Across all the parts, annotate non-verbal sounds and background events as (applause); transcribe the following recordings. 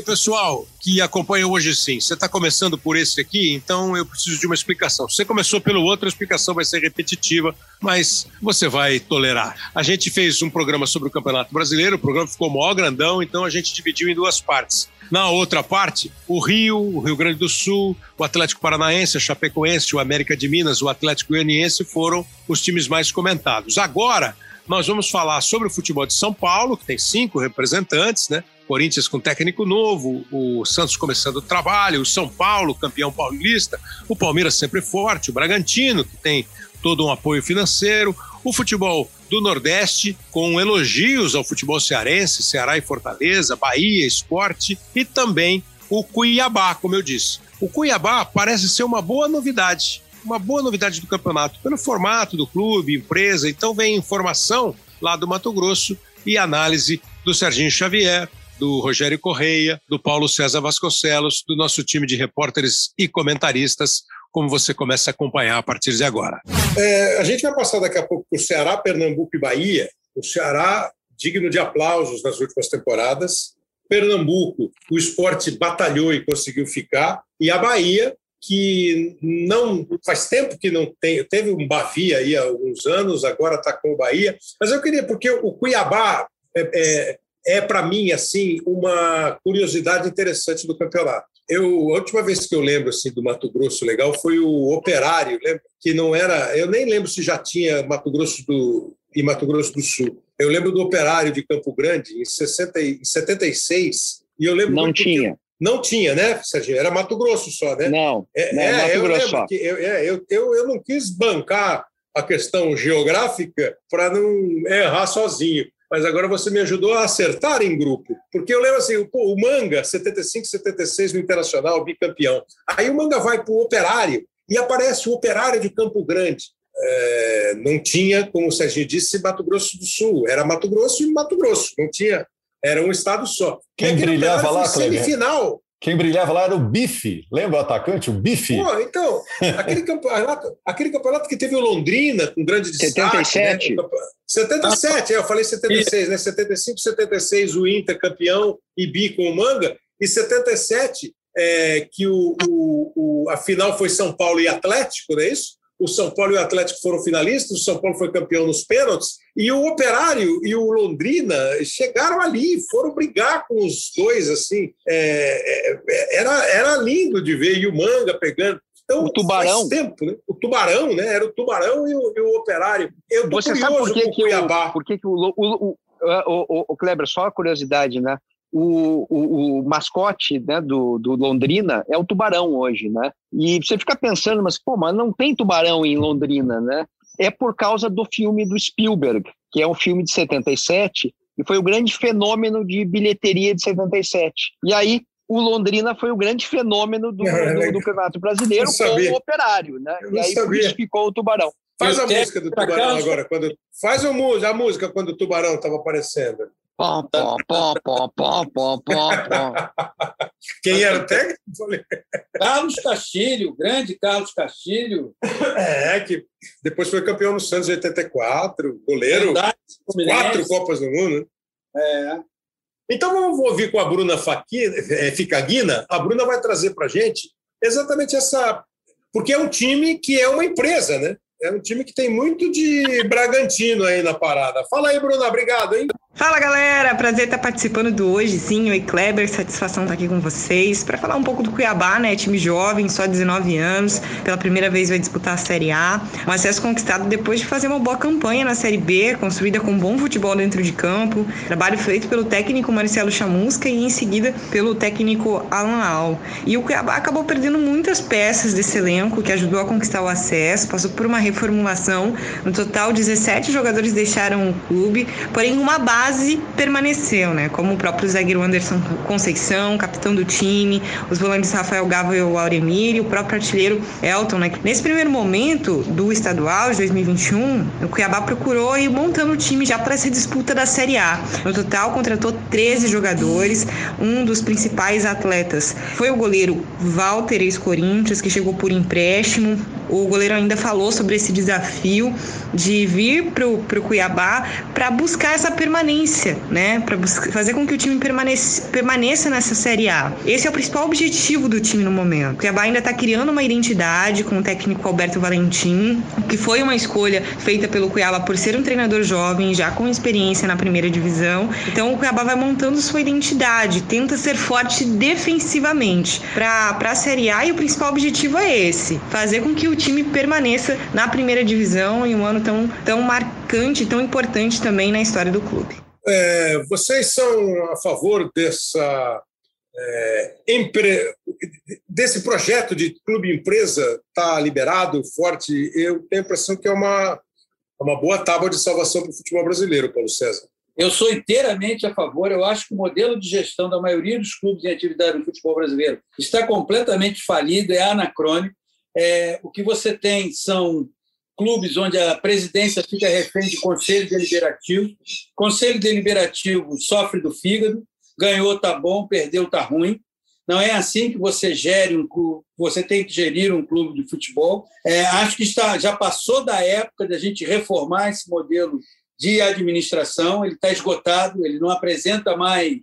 Aí, pessoal, que acompanha hoje sim. Você está começando por esse aqui, então eu preciso de uma explicação. Se você começou pelo outro, a explicação vai ser repetitiva, mas você vai tolerar. A gente fez um programa sobre o Campeonato Brasileiro, o programa ficou maior grandão, então a gente dividiu em duas partes. Na outra parte, o Rio, o Rio Grande do Sul, o Atlético Paranaense, a Chapecoense, o América de Minas, o Atlético Goianiense foram os times mais comentados. Agora, nós vamos falar sobre o futebol de São Paulo, que tem cinco representantes, né? Corinthians com técnico novo, o Santos começando o trabalho, o São Paulo, campeão paulista, o Palmeiras sempre forte, o Bragantino, que tem todo um apoio financeiro, o futebol do Nordeste, com elogios ao futebol cearense, Ceará e Fortaleza, Bahia, Esporte, e também o Cuiabá, como eu disse. O Cuiabá parece ser uma boa novidade, uma boa novidade do campeonato, pelo formato do clube, empresa. Então vem informação lá do Mato Grosso e análise do Serginho Xavier, do Rogério Correia, do Paulo César Vasconcelos, do nosso time de repórteres e comentaristas, como você começa a acompanhar a partir de agora. É, a gente vai passar daqui a pouco por Ceará, Pernambuco e Bahia. O Ceará, digno de aplausos nas últimas temporadas. Pernambuco, o esporte batalhou e conseguiu ficar. E a Bahia, que não faz tempo que não tem, teve um Bavi aí há alguns anos, agora está com o Bahia. Mas eu queria, porque o Cuiabá é, é, é para mim assim uma curiosidade interessante do campeonato. Eu, a última vez que eu lembro assim do Mato Grosso legal foi o Operário, lembra? que não era, eu nem lembro se já tinha Mato Grosso do e Mato Grosso do Sul. Eu lembro do Operário de Campo Grande em, 60, em 76 e eu lembro não tinha. Não tinha, né, Serginho? Era Mato Grosso só, né? Não, é, não, é, Mato eu Grosso só. eu, é, eu, eu, eu não quis bancar a questão geográfica para não errar sozinho mas agora você me ajudou a acertar em grupo. Porque eu lembro assim, pô, o Manga, 75, 76 no Internacional, bicampeão. Aí o Manga vai para o Operário e aparece o Operário de Campo Grande. É, não tinha, como o Serginho disse, Mato Grosso do Sul. Era Mato Grosso e Mato Grosso. Não tinha, era um estado só. Quem brilhava lá, semifinal. Quem brilhava lá era o Bife, lembra o atacante, o Bife? Pô, então, aquele campeonato, aquele campeonato que teve o Londrina com grande destaque. 77. Né? 77, é, eu falei 76, né? 75, 76 o Inter campeão e bi com o Manga, e 77 é, que o, o, o, a final foi São Paulo e Atlético, não é isso? O São Paulo e o Atlético foram finalistas, o São Paulo foi campeão nos pênaltis, e o Operário e o Londrina chegaram ali, foram brigar com os dois, assim, é, é, era, era lindo de ver, e o Manga pegando. Então, o Tubarão. tempo, né? O Tubarão, né? Era o Tubarão e o, e o Operário. Eu Você sabe por que, que o, por que, que o, o, o, o, o Kleber, só a curiosidade, né? O, o, o, mascote né, do, do, Londrina é o tubarão hoje, né? E você fica pensando, mas pô, mas não tem tubarão em Londrina, né? É por causa do filme do Spielberg, que é um filme de 77 e foi o grande fenômeno de bilheteria de 77. E aí o Londrina foi o grande fenômeno do, (laughs) do, do Campeonato Brasileiro com o Operário, né? E aí por isso ficou o Tubarão. Faz a música do Tubarão agora, quando faz a música quando o Tubarão estava aparecendo. Pom, pom, pom, pom, pom, pom, pom, Quem era o técnico? Carlos Castilho, grande Carlos Castilho. É, que depois foi campeão no Santos em 84, goleiro. Verdade, quatro Copas do Mundo. É. Então vamos ouvir com a Bruna é, Ficaguina. A Bruna vai trazer para gente exatamente essa. Porque é um time que é uma empresa, né? É um time que tem muito de Bragantino aí na parada. Fala aí, Bruna, obrigado, hein? Fala galera, prazer estar participando do Hoje Sim, oi Kleber, satisfação estar aqui com vocês para falar um pouco do Cuiabá, né? Time jovem, só 19 anos, pela primeira vez vai disputar a Série A. Um acesso conquistado depois de fazer uma boa campanha na Série B, construída com bom futebol dentro de campo. Trabalho feito pelo técnico Marcelo Chamusca e em seguida pelo técnico Alan Al. E o Cuiabá acabou perdendo muitas peças desse elenco que ajudou a conquistar o acesso, passou por uma reformulação. No total, 17 jogadores deixaram o clube, porém uma base base permaneceu, né? Como o próprio zagueiro Anderson Conceição, capitão do time, os volantes Rafael Gava e o Auremir o próprio artilheiro Elton, né? Nesse primeiro momento do estadual de 2021, o Cuiabá procurou ir montando o time já para essa disputa da Série A. No total, contratou 13 jogadores, um dos principais atletas foi o goleiro Walter ex-Corinthians, que chegou por empréstimo. O goleiro ainda falou sobre esse desafio de vir para o Cuiabá para buscar essa permanência permanência, né? Para fazer com que o time permaneça, permaneça nessa Série A. Esse é o principal objetivo do time no momento. O Cuiabá ainda está criando uma identidade com o técnico Alberto Valentim, que foi uma escolha feita pelo Cuiabá por ser um treinador jovem, já com experiência na primeira divisão. Então o Cuiabá vai montando sua identidade, tenta ser forte defensivamente para a Série A e o principal objetivo é esse: fazer com que o time permaneça na primeira divisão em um ano tão, tão marcante, tão importante também na história do clube. É, vocês são a favor dessa é, empre... desse projeto de clube empresa está liberado forte? Eu tenho a impressão que é uma uma boa tábua de salvação para o futebol brasileiro, Paulo César. Eu sou inteiramente a favor. Eu acho que o modelo de gestão da maioria dos clubes em atividade no futebol brasileiro está completamente falido, é anacrônico. É, o que você tem são clubes onde a presidência fica refém de conselho deliberativo. Conselho deliberativo sofre do fígado, ganhou tá bom, perdeu tá ruim. Não é assim que você gere um clube, você tem que gerir um clube de futebol. É, acho que está, já passou da época da gente reformar esse modelo de administração, ele está esgotado, ele não apresenta mais,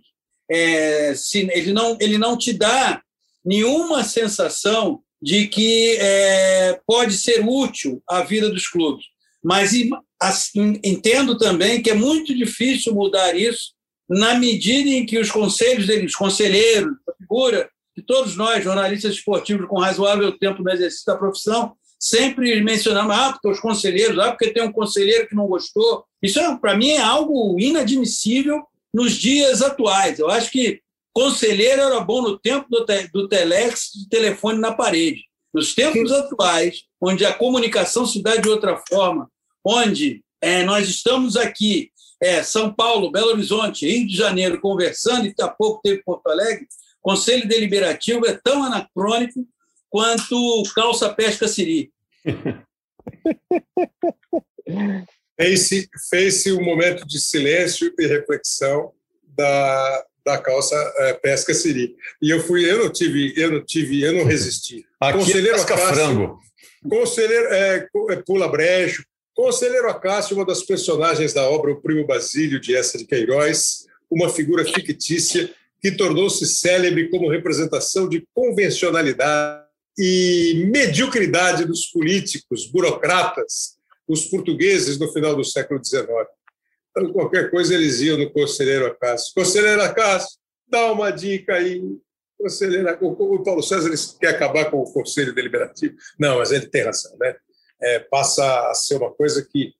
é, ele, não, ele não te dá nenhuma sensação de que é, pode ser útil à vida dos clubes. Mas assim, entendo também que é muito difícil mudar isso na medida em que os conselhos deles, os conselheiros, a figura que todos nós, jornalistas esportivos com razoável tempo no exercício da profissão, sempre mencionamos, ah, porque os conselheiros, ah, porque tem um conselheiro que não gostou. Isso, é, para mim, é algo inadmissível nos dias atuais. Eu acho que Conselheiro era bom no tempo do, te, do telex, do telefone na parede. Nos tempos atuais, onde a comunicação se dá de outra forma, onde é, nós estamos aqui, é, São Paulo, Belo Horizonte, Rio de Janeiro, conversando, e há pouco teve Porto Alegre, Conselho Deliberativo é tão anacrônico quanto calça pesca siri. fez-se fez um momento de silêncio e reflexão da, da calça é, pesca siri. E eu fui, eu não tive, eu não tive, eu não resisti. (laughs) Aqui é conselheiro é Acácio, frango. Conselheiro é, é, pula brejo. Conselheiro Acácio, uma das personagens da obra O Primo Basílio de Essa de Queiroz, uma figura fictícia que tornou-se célebre como representação de convencionalidade e mediocridade dos políticos, burocratas, os portugueses no final do século XIX qualquer coisa eles iam no conselheiro Acácio. Conselheiro Acácio, dá uma dica aí. Conselheiro, o Paulo César quer acabar com o Conselho Deliberativo. Não, mas ele tem razão, né? É, passa a ser uma coisa que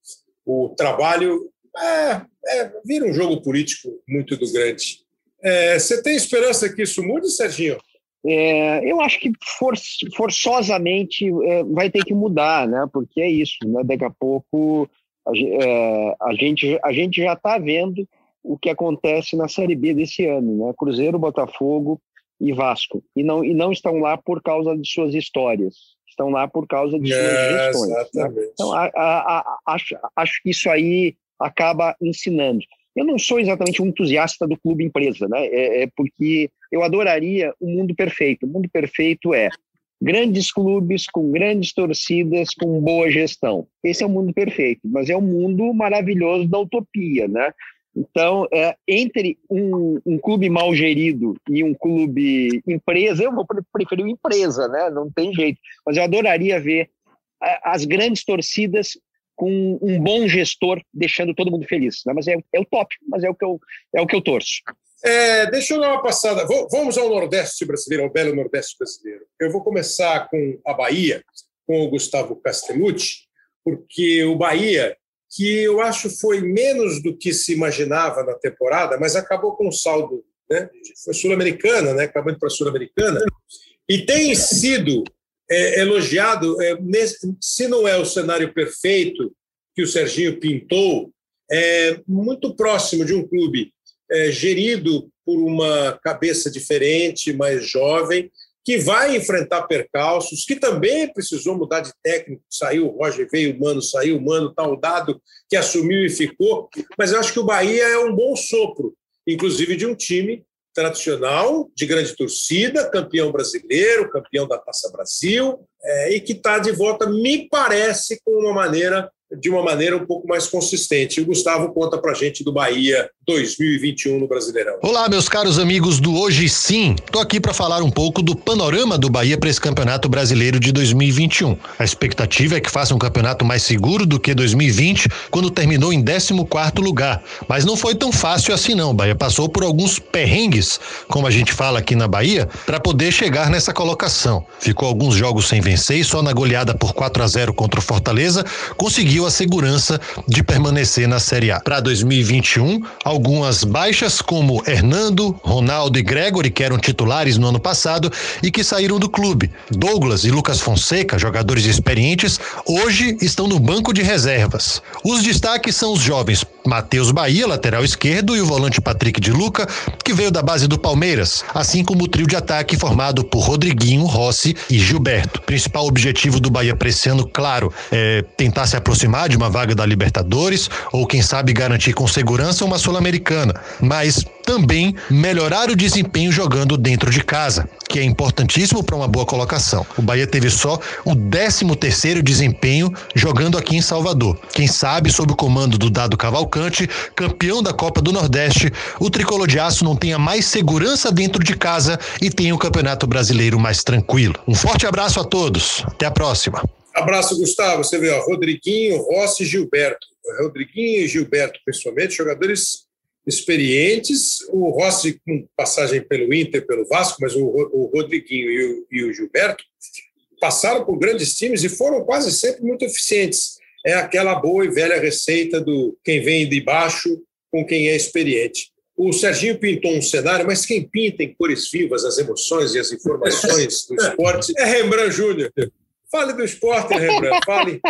o trabalho é, é, vira um jogo político muito do grande. É, você tem esperança que isso mude, Serginho? É, eu acho que for, forçosamente é, vai ter que mudar, né? Porque é isso, né? Daqui a pouco a, é, a gente, a gente já está vendo o que acontece na Série B desse ano, né? Cruzeiro, Botafogo e Vasco. E não, e não estão lá por causa de suas histórias, estão lá por causa de suas é, gestões. Né? Então, a, a, acho, acho que isso aí acaba ensinando. Eu não sou exatamente um entusiasta do clube empresa, né? É, é porque eu adoraria o mundo perfeito. O mundo perfeito é grandes clubes com grandes torcidas com boa gestão. Esse é o mundo perfeito, mas é o mundo maravilhoso da utopia, né? Então, é, entre um, um, clube mal gerido e um clube empresa, eu vou preferir empresa, né? Não tem jeito. Mas eu adoraria ver as grandes torcidas com um bom gestor deixando todo mundo feliz. Né? Mas é, é utópico, mas é o que eu, é o que eu torço. É, deixa eu dar uma passada. Vamos ao Nordeste brasileiro, ao belo Nordeste brasileiro. Eu vou começar com a Bahia, com o Gustavo Castellucci, porque o Bahia, que eu acho foi menos do que se imaginava na temporada, mas acabou com um saldo, né? Foi sul-americana, né? Acabando para a sul-americana, e tem sido é, elogiado. É, nesse, se não é o cenário perfeito que o Serginho pintou, é muito próximo de um clube é, gerido por uma cabeça diferente, mais jovem, que vai enfrentar percalços, que também precisou mudar de técnico. Saiu o Roger, veio o Mano, saiu o Mano, tal dado que assumiu e ficou. Mas eu acho que o Bahia é um bom sopro, inclusive de um time tradicional, de grande torcida, campeão brasileiro, campeão da Taça Brasil, é, e que está de volta, me parece, com uma maneira de uma maneira um pouco mais consistente. O Gustavo conta para gente do Bahia 2021 no Brasileirão. Olá, meus caros amigos do Hoje Sim. Tô aqui para falar um pouco do panorama do Bahia para esse Campeonato Brasileiro de 2021. A expectativa é que faça um campeonato mais seguro do que 2020, quando terminou em 14º lugar. Mas não foi tão fácil assim não. O Bahia passou por alguns perrengues, como a gente fala aqui na Bahia, para poder chegar nessa colocação. Ficou alguns jogos sem vencer e só na goleada por 4 a 0 contra o Fortaleza conseguiu a segurança de permanecer na Série A. Para 2021, algumas baixas como Hernando, Ronaldo e Gregory, que eram titulares no ano passado e que saíram do clube. Douglas e Lucas Fonseca, jogadores experientes, hoje estão no banco de reservas. Os destaques são os jovens Matheus Bahia, lateral esquerdo, e o volante Patrick de Luca, que veio da base do Palmeiras, assim como o trio de ataque formado por Rodriguinho, Rossi e Gilberto. Principal objetivo do Bahia para esse ano, claro, é tentar se aproximar de uma vaga da Libertadores ou quem sabe garantir com segurança uma Sul-Americana, mas também melhorar o desempenho jogando dentro de casa, que é importantíssimo para uma boa colocação. O Bahia teve só o 13 terceiro desempenho jogando aqui em Salvador. Quem sabe sob o comando do Dado Cavalcante, campeão da Copa do Nordeste, o tricolor de aço não tenha mais segurança dentro de casa e tenha o Campeonato Brasileiro mais tranquilo. Um forte abraço a todos. Até a próxima. Abraço, Gustavo. Você vê, ó, Rodriguinho, Rossi e Gilberto. Rodriguinho e Gilberto, principalmente, jogadores experientes. O Rossi, com passagem pelo Inter, pelo Vasco, mas o, o Rodriguinho e o, e o Gilberto passaram por grandes times e foram quase sempre muito eficientes. É aquela boa e velha receita do quem vem de baixo com quem é experiente. O Serginho pintou um cenário, mas quem pinta em cores vivas as emoções e as informações do esporte (laughs) é Rembrandt Júnior. Fale do esporte, Rembrandt, fale.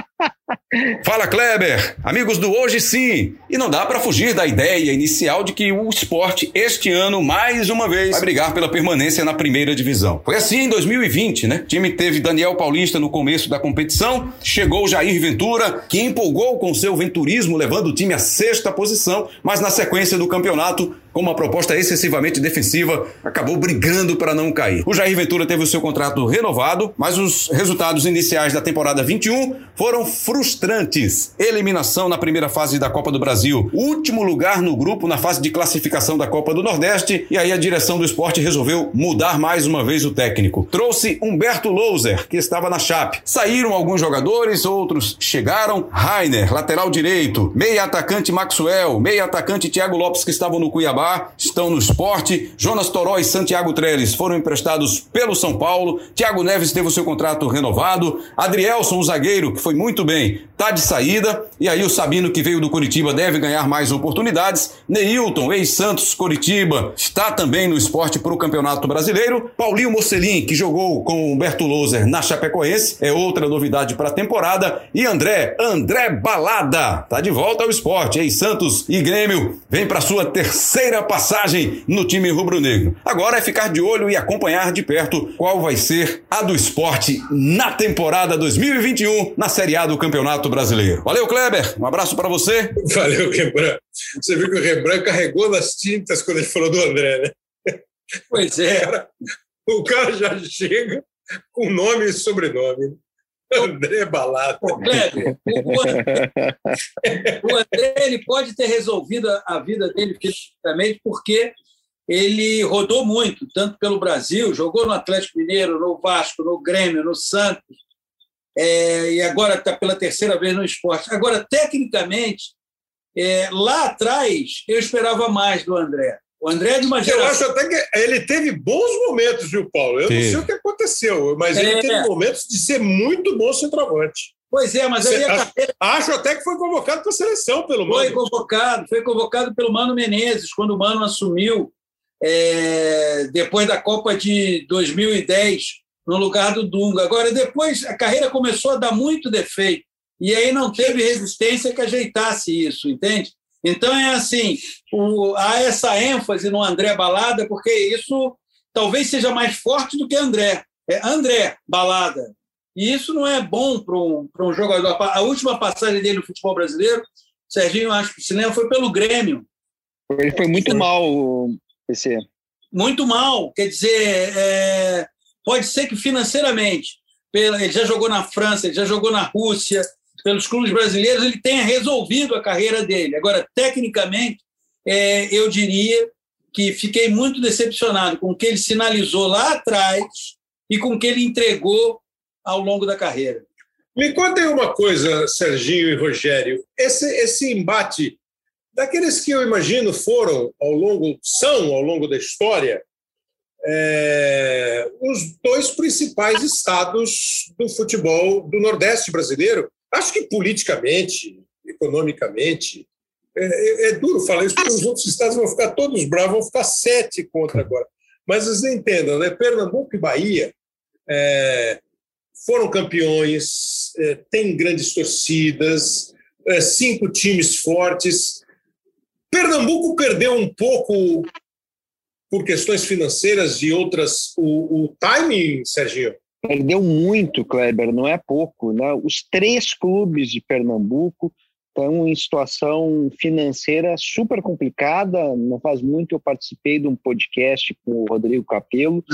Fala Kleber, amigos do Hoje Sim. E não dá para fugir da ideia inicial de que o esporte este ano mais uma vez vai brigar pela permanência na primeira divisão. Foi assim em 2020, né? O time teve Daniel Paulista no começo da competição, chegou Jair Ventura, que empolgou com seu venturismo levando o time à sexta posição, mas na sequência do campeonato com uma proposta excessivamente defensiva, acabou brigando para não cair. O Jair Ventura teve o seu contrato renovado, mas os resultados iniciais da temporada 21 foram frustrantes. Eliminação na primeira fase da Copa do Brasil, último lugar no grupo na fase de classificação da Copa do Nordeste, e aí a direção do esporte resolveu mudar mais uma vez o técnico. Trouxe Humberto Louser, que estava na Chape. Saíram alguns jogadores, outros chegaram. Rainer, lateral direito, meia atacante Maxwell, meia atacante Thiago Lopes, que estavam no Cuiabá estão no esporte. Jonas Toró e Santiago Trellis foram emprestados pelo São Paulo. Thiago Neves teve o seu contrato renovado. Adrielson, o zagueiro, que foi muito bem, tá de saída. E aí o Sabino, que veio do Curitiba, deve ganhar mais oportunidades. Neilton, ex-Santos Curitiba, está também no esporte para o Campeonato Brasileiro. Paulinho Mocelin, que jogou com Humberto Loser na Chapecoense, é outra novidade para a temporada. E André, André Balada, tá de volta ao esporte. Ex-Santos e Grêmio, vem para sua terceira primeira passagem no time rubro-negro. Agora é ficar de olho e acompanhar de perto qual vai ser a do esporte na temporada 2021 na Série A do Campeonato Brasileiro. Valeu, Kleber. Um abraço para você. Valeu, Rembrandt. Você viu que o Rembrandt carregou nas tintas quando ele falou do André, né? Pois é. O cara já chega com nome e sobrenome. André Balada. O, Kleber, o, André, o André ele pode ter resolvido a vida dele fisicamente porque ele rodou muito, tanto pelo Brasil, jogou no Atlético Mineiro, no Vasco, no Grêmio, no Santos, é, e agora está pela terceira vez no esporte. Agora, tecnicamente, é, lá atrás, eu esperava mais do André. O André é de uma geração. Eu acho até que ele teve bons momentos, viu, Paulo? Eu Sim. não sei o que aconteceu, mas é. ele teve momentos de ser muito bom centroavante. Pois é, mas aí a carreira... Acho até que foi convocado para a seleção pelo Mano. Foi convocado, foi convocado pelo Mano Menezes, quando o Mano assumiu é, depois da Copa de 2010, no lugar do Dunga. Agora, depois a carreira começou a dar muito defeito, e aí não teve resistência que ajeitasse isso, entende? Então é assim, o, há essa ênfase no André Balada, porque isso talvez seja mais forte do que André. É André Balada. E isso não é bom para um, um jogador. A última passagem dele no futebol brasileiro, Serginho, acho que o cinema foi pelo Grêmio. Ele foi muito mal, PC. Muito mal. Quer dizer, é, pode ser que financeiramente, ele já jogou na França, ele já jogou na Rússia, pelos clubes brasileiros, ele tenha resolvido a carreira dele. Agora, tecnicamente, é, eu diria que fiquei muito decepcionado com o que ele sinalizou lá atrás e com o que ele entregou ao longo da carreira. Me contem uma coisa, Serginho e Rogério. Esse, esse embate, daqueles que eu imagino foram ao longo, são ao longo da história, é, os dois principais estados do futebol do Nordeste brasileiro. Acho que politicamente, economicamente, é, é, é, duro falar isso, porque os outros estados vão ficar todos bravos, vão ficar sete contra agora. Mas vocês entendam, né? Pernambuco e Bahia é, foram campeões, é, têm grandes torcidas, é, cinco times fortes. Pernambuco perdeu um pouco por questões financeiras e outras o, o timing, Serginho? Perdeu muito, Kleber, não é pouco. Né? Os três clubes de Pernambuco estão em situação financeira super complicada. Não faz muito eu participei de um podcast com o Rodrigo Capello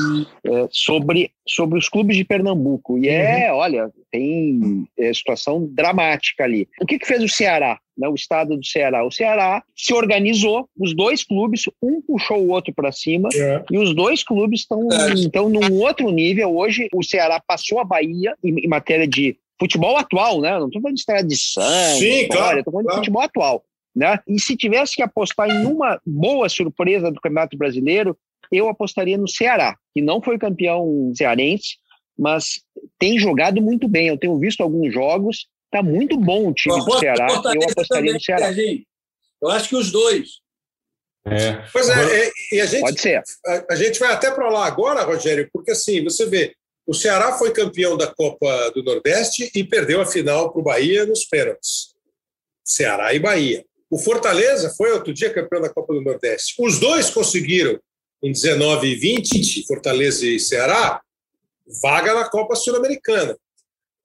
é, sobre, sobre os clubes de Pernambuco. E é, uhum. olha, tem é, situação dramática ali. O que, que fez o Ceará? Né, o estado do Ceará. O Ceará se organizou, os dois clubes, um puxou o outro para cima, é. e os dois clubes estão então num outro nível. Hoje o Ceará passou a Bahia em, em matéria de futebol atual, né? Não estou falando de tradição, Sim, história, claro, estou falando claro. de futebol atual. Né? E se tivesse que apostar em uma boa surpresa do Campeonato Brasileiro, eu apostaria no Ceará, que não foi campeão cearense, mas tem jogado muito bem. Eu tenho visto alguns jogos, está muito bom o time do Ceará. Eu apostaria também, no Ceará. Eu acho que os dois. É. Pois é, e a gente, Pode ser. A, a gente vai até para lá agora, Rogério, porque assim, você vê, o Ceará foi campeão da Copa do Nordeste e perdeu a final para o Bahia nos pênaltis. Ceará e Bahia. O Fortaleza foi outro dia campeão da Copa do Nordeste. Os dois conseguiram, em 19 e 20, Fortaleza e Ceará, vaga na Copa Sul-Americana.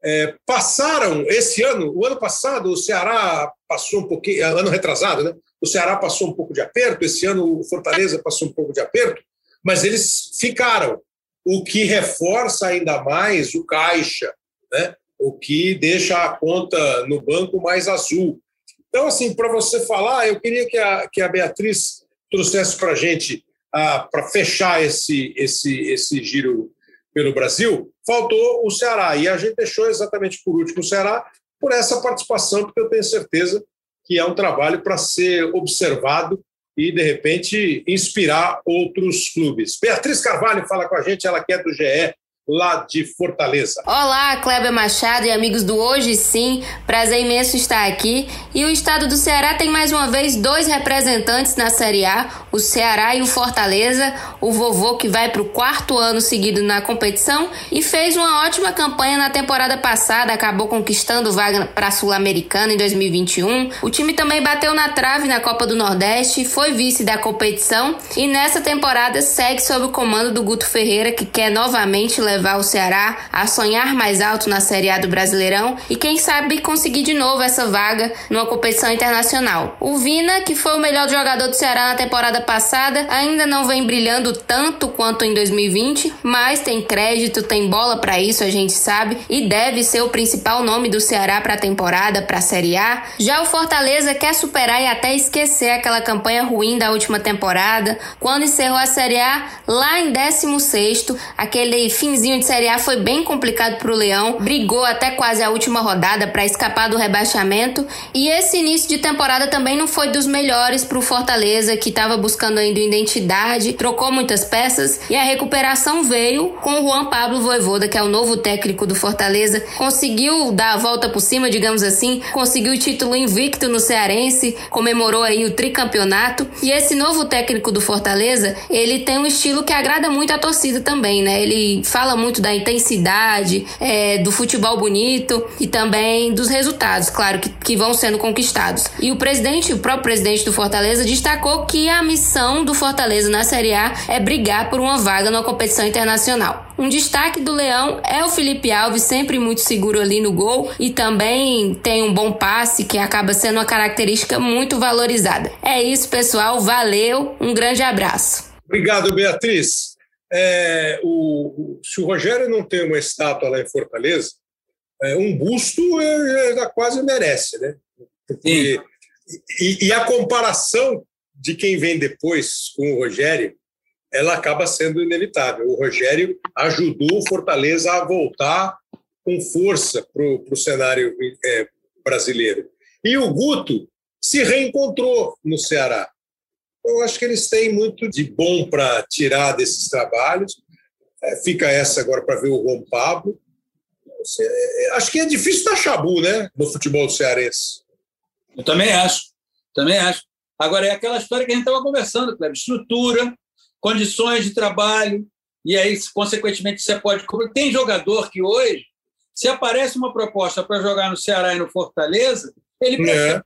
É, passaram esse ano, o ano passado, o Ceará passou um pouquinho, ano retrasado, né? O Ceará passou um pouco de aperto, esse ano o Fortaleza passou um pouco de aperto, mas eles ficaram o que reforça ainda mais o caixa, né? o que deixa a conta no banco mais azul. Então, assim, para você falar, eu queria que a, que a Beatriz trouxesse para a gente, para fechar esse, esse, esse giro pelo Brasil, faltou o Ceará. E a gente deixou exatamente por último o Ceará por essa participação, porque eu tenho certeza que é um trabalho para ser observado e, de repente, inspirar outros clubes. Beatriz Carvalho fala com a gente, ela que é do GE, lá de Fortaleza. Olá, Kleber Machado e amigos do Hoje Sim, prazer imenso estar aqui. E o estado do Ceará tem mais uma vez dois representantes na Série A, o Ceará e o Fortaleza, o vovô que vai para o quarto ano seguido na competição e fez uma ótima campanha na temporada passada, acabou conquistando vaga para a Sul-Americana em 2021. O time também bateu na trave na Copa do Nordeste, foi vice da competição e nessa temporada segue sob o comando do Guto Ferreira, que quer novamente levar levar o Ceará a sonhar mais alto na Série A do Brasileirão e quem sabe conseguir de novo essa vaga numa competição internacional. O Vina, que foi o melhor jogador do Ceará na temporada passada, ainda não vem brilhando tanto quanto em 2020, mas tem crédito, tem bola para isso, a gente sabe, e deve ser o principal nome do Ceará para a temporada, para a Série A. Já o Fortaleza quer superar e até esquecer aquela campanha ruim da última temporada, quando encerrou a Série A lá em 16º, aquele finzinho finalzinho de Série A foi bem complicado para o Leão, brigou até quase a última rodada para escapar do rebaixamento. E esse início de temporada também não foi dos melhores para o Fortaleza, que estava buscando ainda identidade, trocou muitas peças e a recuperação veio com o Juan Pablo Voivoda, que é o novo técnico do Fortaleza. Conseguiu dar a volta por cima, digamos assim, conseguiu o título invicto no Cearense, comemorou aí o tricampeonato. E esse novo técnico do Fortaleza, ele tem um estilo que agrada muito a torcida também, né? Ele fala muito da intensidade, é, do futebol bonito e também dos resultados, claro, que, que vão sendo conquistados. E o presidente, o próprio presidente do Fortaleza, destacou que a missão do Fortaleza na Série A é brigar por uma vaga numa competição internacional. Um destaque do Leão é o Felipe Alves, sempre muito seguro ali no gol e também tem um bom passe que acaba sendo uma característica muito valorizada. É isso, pessoal. Valeu, um grande abraço. Obrigado, Beatriz. É, o, se o Rogério não tem uma estátua lá em Fortaleza, é, um busto já quase merece, né? Porque, e, e, a comparação de quem vem depois com o Rogério, ela acaba sendo inevitável. O Rogério ajudou o Fortaleza a voltar com força para o cenário é, brasileiro. E o Guto se reencontrou no Ceará. Eu acho que eles têm muito de bom para tirar desses trabalhos. É, fica essa agora para ver o Juan Pablo. É, acho que é difícil dar chabu, né, no futebol cearense. Eu também acho, também acho. Agora, é aquela história que a gente estava conversando, Cleber. Estrutura, condições de trabalho, e aí, consequentemente, você pode. Tem jogador que hoje, se aparece uma proposta para jogar no Ceará e no Fortaleza, ele. É.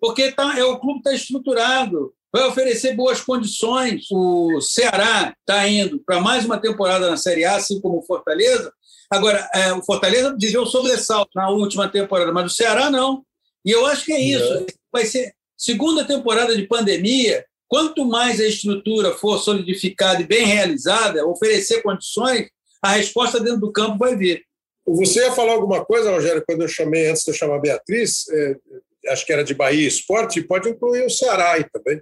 Porque tá, é, o clube está estruturado, vai oferecer boas condições. O Ceará está indo para mais uma temporada na Série A, assim como o Fortaleza. Agora, é, o Fortaleza viveu sobressalto na última temporada, mas o Ceará não. E eu acho que é isso. É. Vai ser segunda temporada de pandemia. Quanto mais a estrutura for solidificada e bem realizada, oferecer condições, a resposta dentro do campo vai vir. Você ia falar alguma coisa, Rogério, quando eu chamei, antes de eu chamar a Beatriz, é, acho que era de Bahia Esporte, pode incluir o Ceará aí também.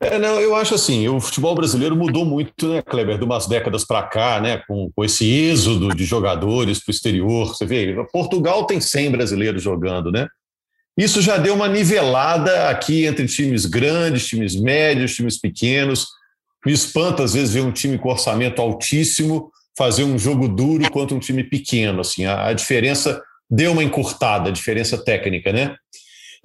É, não, eu acho assim, o futebol brasileiro mudou muito, né, Kleber, de umas décadas para cá, né, com, com, esse êxodo de jogadores para o exterior. Você vê, Portugal tem 100 brasileiros jogando, né? Isso já deu uma nivelada aqui entre times grandes, times médios, times pequenos. Me espanta, às vezes, ver um time com orçamento altíssimo fazer um jogo duro contra um time pequeno. Assim, a, a diferença deu uma encurtada, a diferença técnica, né?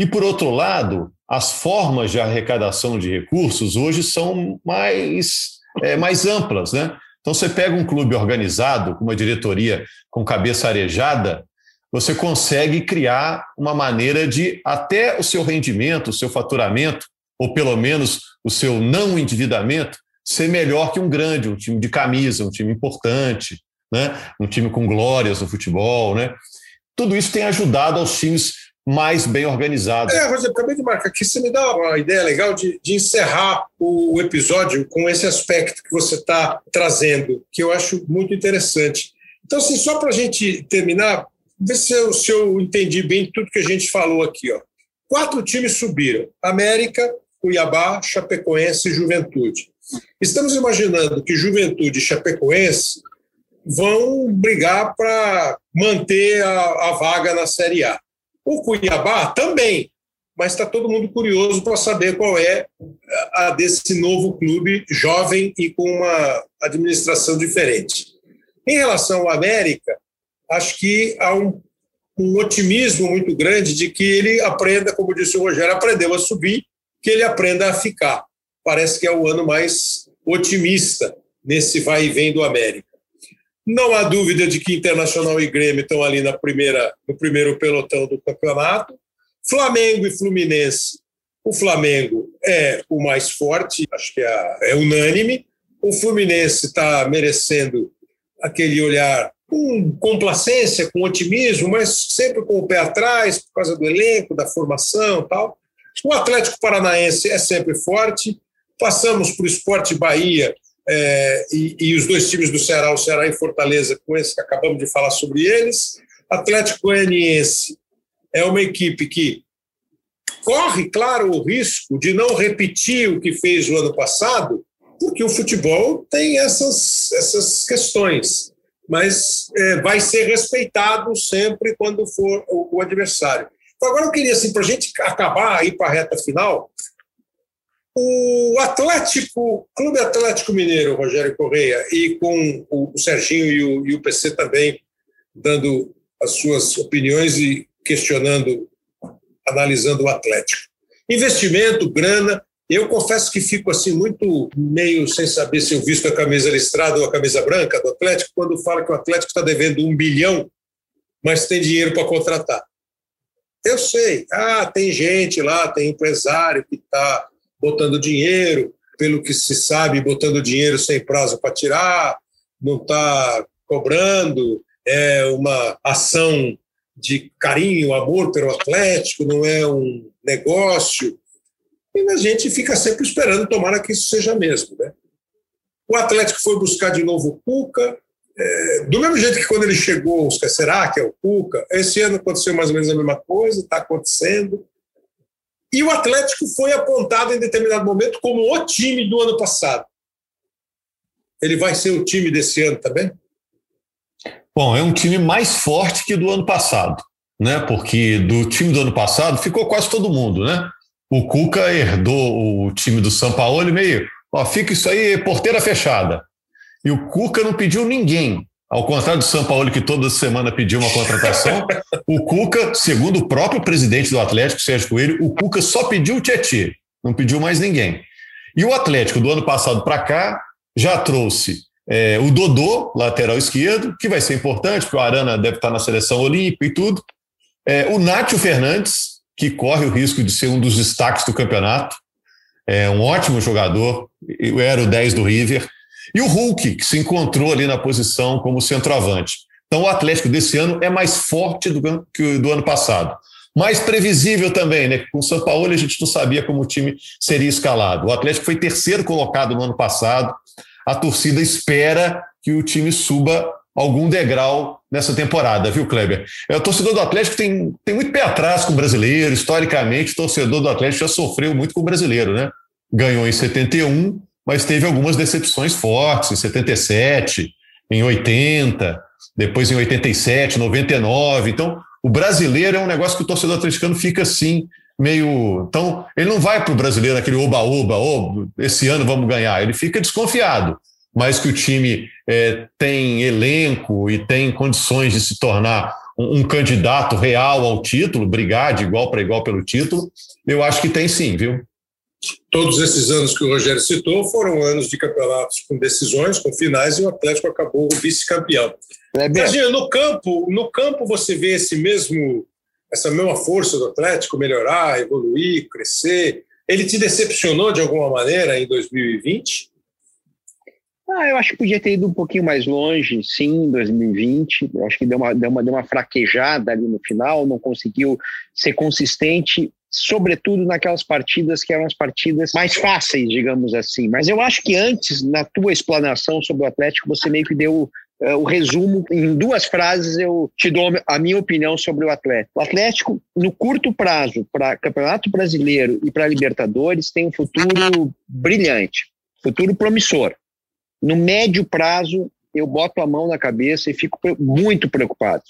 E, por outro lado, as formas de arrecadação de recursos hoje são mais, é, mais amplas, né? Então, você pega um clube organizado, com uma diretoria com cabeça arejada, você consegue criar uma maneira de até o seu rendimento, o seu faturamento, ou pelo menos o seu não endividamento, ser melhor que um grande, um time de camisa, um time importante, né? um time com glórias no futebol. Né? Tudo isso tem ajudado aos times mais bem organizados. É, Rogério, acabei de marcar aqui, você me dá uma ideia legal de, de encerrar o, o episódio com esse aspecto que você está trazendo, que eu acho muito interessante. Então, assim, só para a gente terminar, ver se eu, se eu entendi bem tudo que a gente falou aqui. Ó. Quatro times subiram: América, Cuiabá, Chapecoense e Juventude. Estamos imaginando que Juventude e Chapecoense vão brigar para manter a, a, vaga na Série A. O Cuiabá também, mas está todo mundo curioso para saber qual é a desse novo clube jovem e com uma administração diferente. Em relação ao América, acho que há um, um otimismo muito grande de que ele aprenda, como disse o Rogério, aprendeu a subir, que ele aprenda a ficar. Parece que é o ano mais otimista nesse vai e vem do América. Não há dúvida de que Internacional e Grêmio estão ali na primeira, no primeiro pelotão do campeonato. Flamengo e Fluminense. O Flamengo é o mais forte, acho que é, é unânime. O Fluminense está merecendo aquele olhar com complacência, com otimismo, mas sempre com o pé atrás, por causa do elenco, da formação tal. O Atlético Paranaense é sempre forte. Passamos para o Esporte Bahia é, e, e, os dois times do Ceará, o Ceará e Fortaleza, com esse que acabamos de falar sobre eles. Atlético Goianiense é uma equipe que corre, claro, o risco de não repetir o que fez o ano passado, porque o futebol tem essas, essas questões mas é, vai ser respeitado sempre quando for o, o adversário. Então, agora eu queria, assim, para a gente acabar aí para a reta final, o Atlético, Clube Atlético Mineiro, Rogério Correia, e com o Serginho e o, e o PC também dando as suas opiniões e questionando, analisando o Atlético. Investimento, grana, eu confesso que fico assim muito meio sem saber se eu visto a camisa listrada ou a camisa branca do Atlético quando fala que o Atlético está devendo um bilhão, mas tem dinheiro para contratar. Eu sei, ah, tem gente lá, tem empresário que está botando dinheiro, pelo que se sabe, botando dinheiro sem prazo para tirar, não está cobrando, é uma ação de carinho, amor pelo Atlético, não é um negócio. E a gente fica sempre esperando, tomara que isso seja mesmo. Né? O Atlético foi buscar de novo o Cuca, É, do mesmo jeito que quando ele chegou, será que é o Cuca, esse ano aconteceu mais ou menos a mesma coisa, está acontecendo. E o Atlético foi apontado em determinado momento como o time do ano passado. Ele vai ser o time desse ano também? Bom, é um time mais forte que do ano passado, né? Porque do time do ano passado ficou quase todo mundo, né? O Cuca herdou o time do São Paulo meio, ó, fica isso aí, porteira fechada. E o Cuca não pediu ninguém. Ao contrário do São Paulo, que toda semana pediu uma contratação, o Cuca, segundo o próprio presidente do Atlético, Sérgio Coelho, o Cuca só pediu o Tietchan, não pediu mais ninguém. E o Atlético, do ano passado para cá, já trouxe é, o Dodô, lateral esquerdo, que vai ser importante, porque o Arana deve estar na seleção olímpica e tudo. É, o Nátio Fernandes, que corre o risco de ser um dos destaques do campeonato. É um ótimo jogador, era o 10 do River. E o Hulk, que se encontrou ali na posição como centroavante. Então o Atlético desse ano é mais forte do que do ano passado. Mais previsível também, né? Com o São Paulo a gente não sabia como o time seria escalado. O Atlético foi terceiro colocado no ano passado, a torcida espera que o time suba algum degrau nessa temporada, viu, Kleber? É, o torcedor do Atlético tem, tem muito pé atrás com o brasileiro, historicamente, o torcedor do Atlético já sofreu muito com o brasileiro, né? Ganhou em 71, mas teve algumas decepções fortes, em 77, em 80, depois em 87, 99. Então, o brasileiro é um negócio que o torcedor atleticano fica assim, meio. Então, ele não vai para o brasileiro aquele oba-oba, esse ano vamos ganhar. Ele fica desconfiado. Mas que o time é, tem elenco e tem condições de se tornar um, um candidato real ao título, brigar de igual para igual pelo título, eu acho que tem sim, viu? Todos esses anos que o Rogério citou foram anos de campeonatos com decisões, com finais, e o Atlético acabou vice-campeão. Imagina, no campo, no campo você vê esse mesmo essa mesma força do Atlético melhorar, evoluir, crescer? Ele te decepcionou de alguma maneira em 2020? Ah, eu acho que podia ter ido um pouquinho mais longe, sim, em 2020. Eu acho que deu uma, deu, uma, deu uma fraquejada ali no final, não conseguiu ser consistente, sobretudo naquelas partidas que eram as partidas mais fáceis, digamos assim. Mas eu acho que antes, na tua explanação sobre o Atlético, você meio que deu uh, o resumo. Em duas frases, eu te dou a minha opinião sobre o Atlético. O Atlético, no curto prazo, para Campeonato Brasileiro e para Libertadores, tem um futuro brilhante, futuro promissor. No médio prazo, eu boto a mão na cabeça e fico muito preocupado.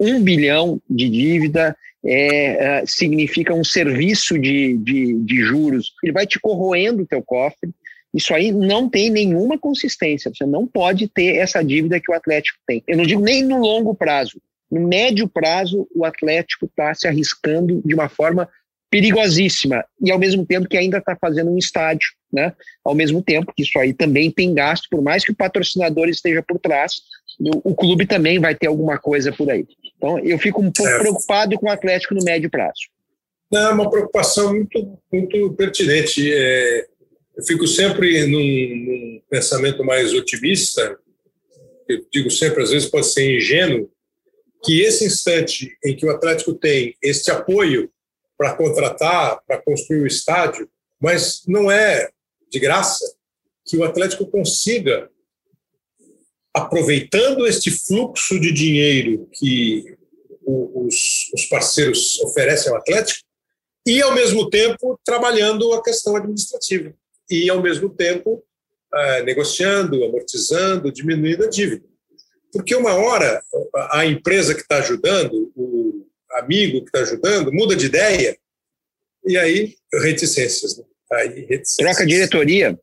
Um bilhão de dívida é, é, significa um serviço de, de, de juros. Ele vai te corroendo o teu cofre, isso aí não tem nenhuma consistência. Você não pode ter essa dívida que o Atlético tem. Eu não digo nem no longo prazo. No médio prazo, o Atlético está se arriscando de uma forma perigosíssima e ao mesmo tempo que ainda está fazendo um estádio, né? Ao mesmo tempo que isso aí também tem gasto, por mais que o patrocinador esteja por trás, o, o clube também vai ter alguma coisa por aí. Então eu fico um pouco é. preocupado com o Atlético no médio prazo. Não, é uma preocupação muito, muito pertinente. É, eu fico sempre num, num, pensamento mais otimista, eu digo sempre, às vezes pode ser ingênuo, que esse instante em que o Atlético tem este apoio para contratar, para construir o estádio, mas não é de graça que o Atlético consiga, aproveitando este fluxo de dinheiro que os, os parceiros oferecem ao Atlético, e, ao mesmo tempo, trabalhando a questão administrativa e, ao mesmo tempo, é, negociando, amortizando, diminuindo a dívida. Porque uma hora a empresa que está ajudando, o amigo que está ajudando, muda de ideia e aí reticências. Né? Aí, reticências. Troca diretoria.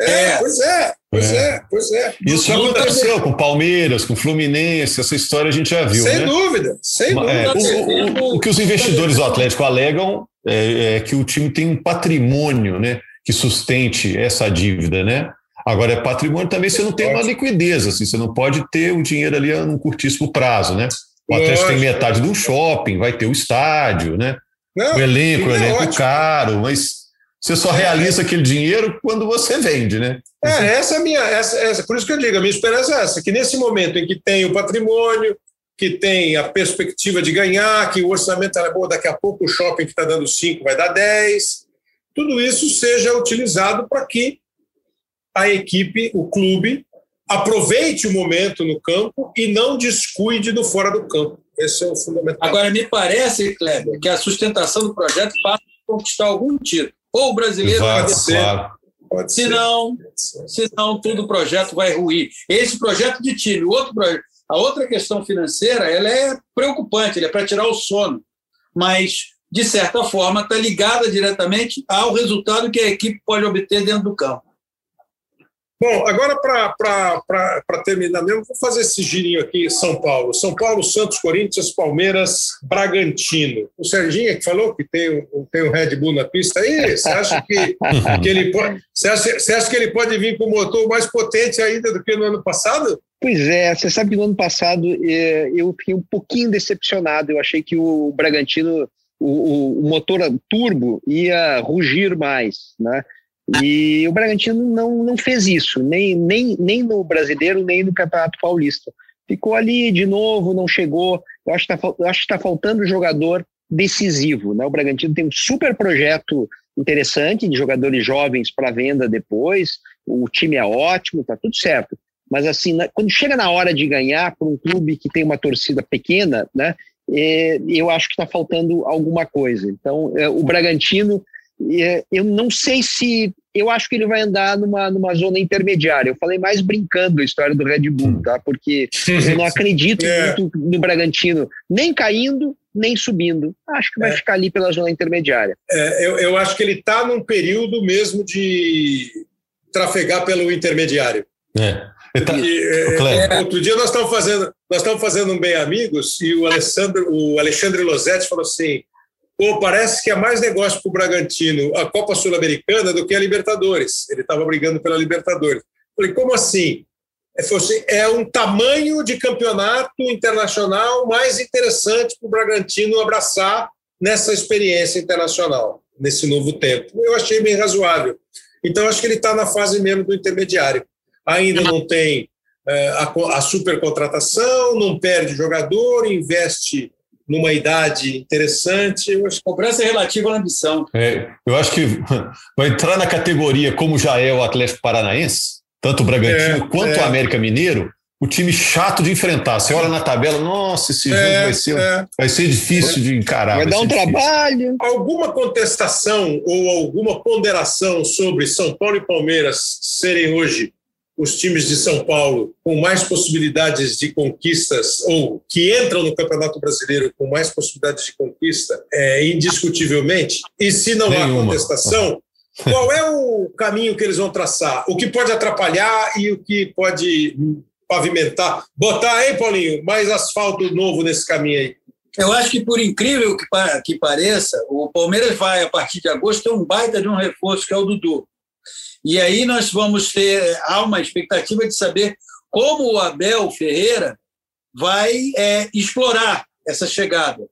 É, é, pois é, pois é, é pois é. Isso já aconteceu com o Palmeiras, com o Fluminense, essa história a gente já viu. Sem né? dúvida, sem dúvida. É, o, o, o, que os investidores do Atlético alegam é, é, que o time tem um patrimônio, né? que sustente essa dívida, né? Agora, é patrimônio também você não tem uma liquidez, assim, você não pode ter o dinheiro ali num curtíssimo prazo, né? O Atlético tem metade do shopping, vai ter o estádio, né? Não, o elenco, o elenco é caro, mas você só realiza aquele dinheiro quando você vende, né? É, essa é a minha, essa, essa, por isso que eu digo, a minha esperança é essa, que nesse momento em que tem o patrimônio, que tem a perspectiva de ganhar, que o orçamento é bom, daqui a pouco o shopping que está dando 5 vai dar 10, tudo isso seja utilizado para que a equipe, o clube, aproveite o momento no campo e não descuide do fora do campo. Esse é o fundamental. Agora, me parece, Kleber, que a sustentação do projeto passa por conquistar algum título. Ou o brasileiro Exato, vai ser. claro. Pode ser. Senão, senão todo o projeto vai ruir. Esse projeto de time, outro projeto, a outra questão financeira, ela é preocupante, ela é para tirar o sono, mas de certa forma está ligada diretamente ao resultado que a equipe pode obter dentro do campo. Bom, agora para terminar mesmo, vou fazer esse girinho aqui em São Paulo. São Paulo, Santos, Corinthians, Palmeiras, Bragantino. O Serginho é que falou que tem tem um Red Bull na pista aí, você acha que, que ele pode. Você acha, você acha que ele pode vir com o motor mais potente ainda do que no ano passado? Pois é, você sabe que no ano passado é, eu fiquei um pouquinho decepcionado. Eu achei que o Bragantino, o, o motor turbo, ia rugir mais, né? E o Bragantino não, não fez isso, nem, nem, nem no Brasileiro, nem no Campeonato Paulista. Ficou ali de novo, não chegou. Eu acho que está tá faltando jogador decisivo. Né? O Bragantino tem um super projeto interessante de jogadores jovens para venda depois. O time é ótimo, está tudo certo. Mas assim, quando chega na hora de ganhar para um clube que tem uma torcida pequena, né, é, eu acho que está faltando alguma coisa. Então, é, o Bragantino eu não sei se. Eu acho que ele vai andar numa, numa zona intermediária. Eu falei mais brincando a história do Red Bull, tá? Porque eu não acredito é. muito no Bragantino, nem caindo, nem subindo. Acho que vai é. ficar ali pela zona intermediária. É, eu, eu acho que ele está num período mesmo de trafegar pelo intermediário. É. Tá... E, é, outro dia nós estamos fazendo nós estamos fazendo um bem amigos e o Alessandro o Alexandre Losetti falou assim Pô, parece que é mais negócio para o Bragantino a Copa Sul-Americana do que a Libertadores. Ele estava brigando pela Libertadores. Falei, como assim? Assim, é um tamanho de campeonato internacional mais interessante para o Bragantino abraçar nessa experiência internacional, nesse novo tempo. Eu achei bem razoável. Então, acho que ele está na fase mesmo do intermediário. Ainda não tem é, a, a supercontratação, não perde jogador, investe numa idade interessante. Eu acho... Cobrança relativa à ambição. É, eu acho que vai entrar na categoria, como já é o Atlético Paranaense, tanto o Bragantino é, quanto é. o América Mineiro, o time chato de enfrentar. Você olha na tabela, nossa, esse jogo é, vai, ser, é. vai ser difícil de encarar. Vai, vai dar um difícil. trabalho. Alguma contestação ou alguma ponderação sobre São Paulo e Palmeiras serem hoje os times de São Paulo com mais possibilidades de conquistas, ou que entram no Campeonato Brasileiro com mais possibilidades de conquista, é, indiscutivelmente, e se não Nenhuma. há contestação, qual é o caminho que eles vão traçar? O que pode atrapalhar e o que pode pavimentar? Botar, aí, Paulinho, mais asfalto novo nesse caminho aí. Eu acho que, por incrível que, que pareça, o Palmeiras vai, a partir de agosto, ter um baita de um reforço, que é o Dudu. E aí nós vamos ter, há uma expectativa de saber como o Abel Ferreira vai é, explorar essa chegada,